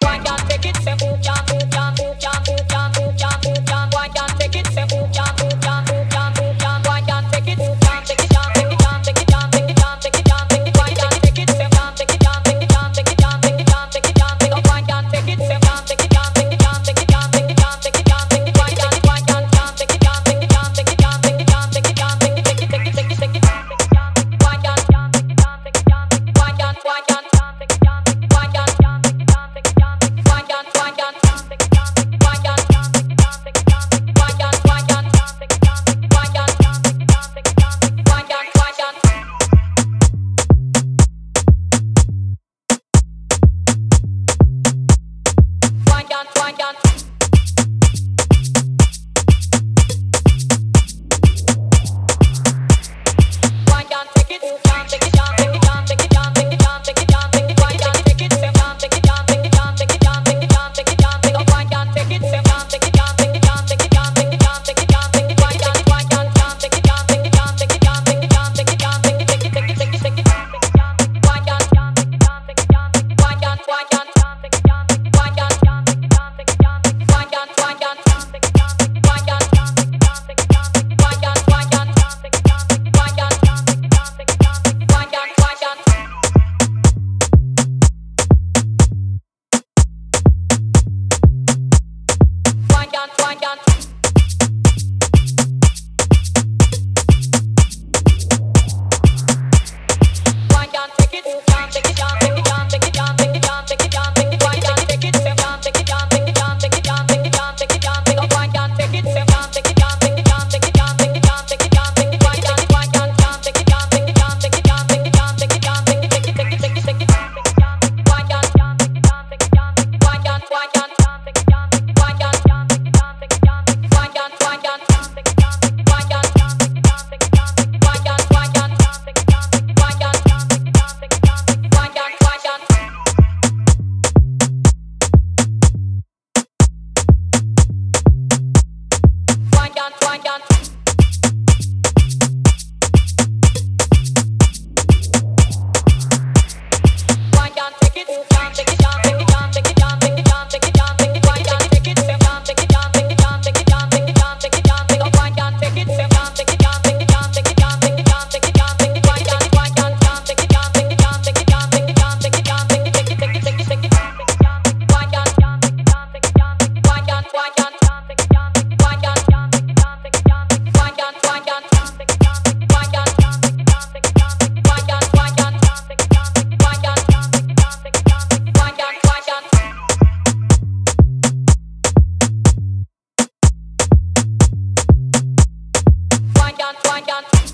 Why can't take it? Say who can, who can, who dance, wine. can't, one can't.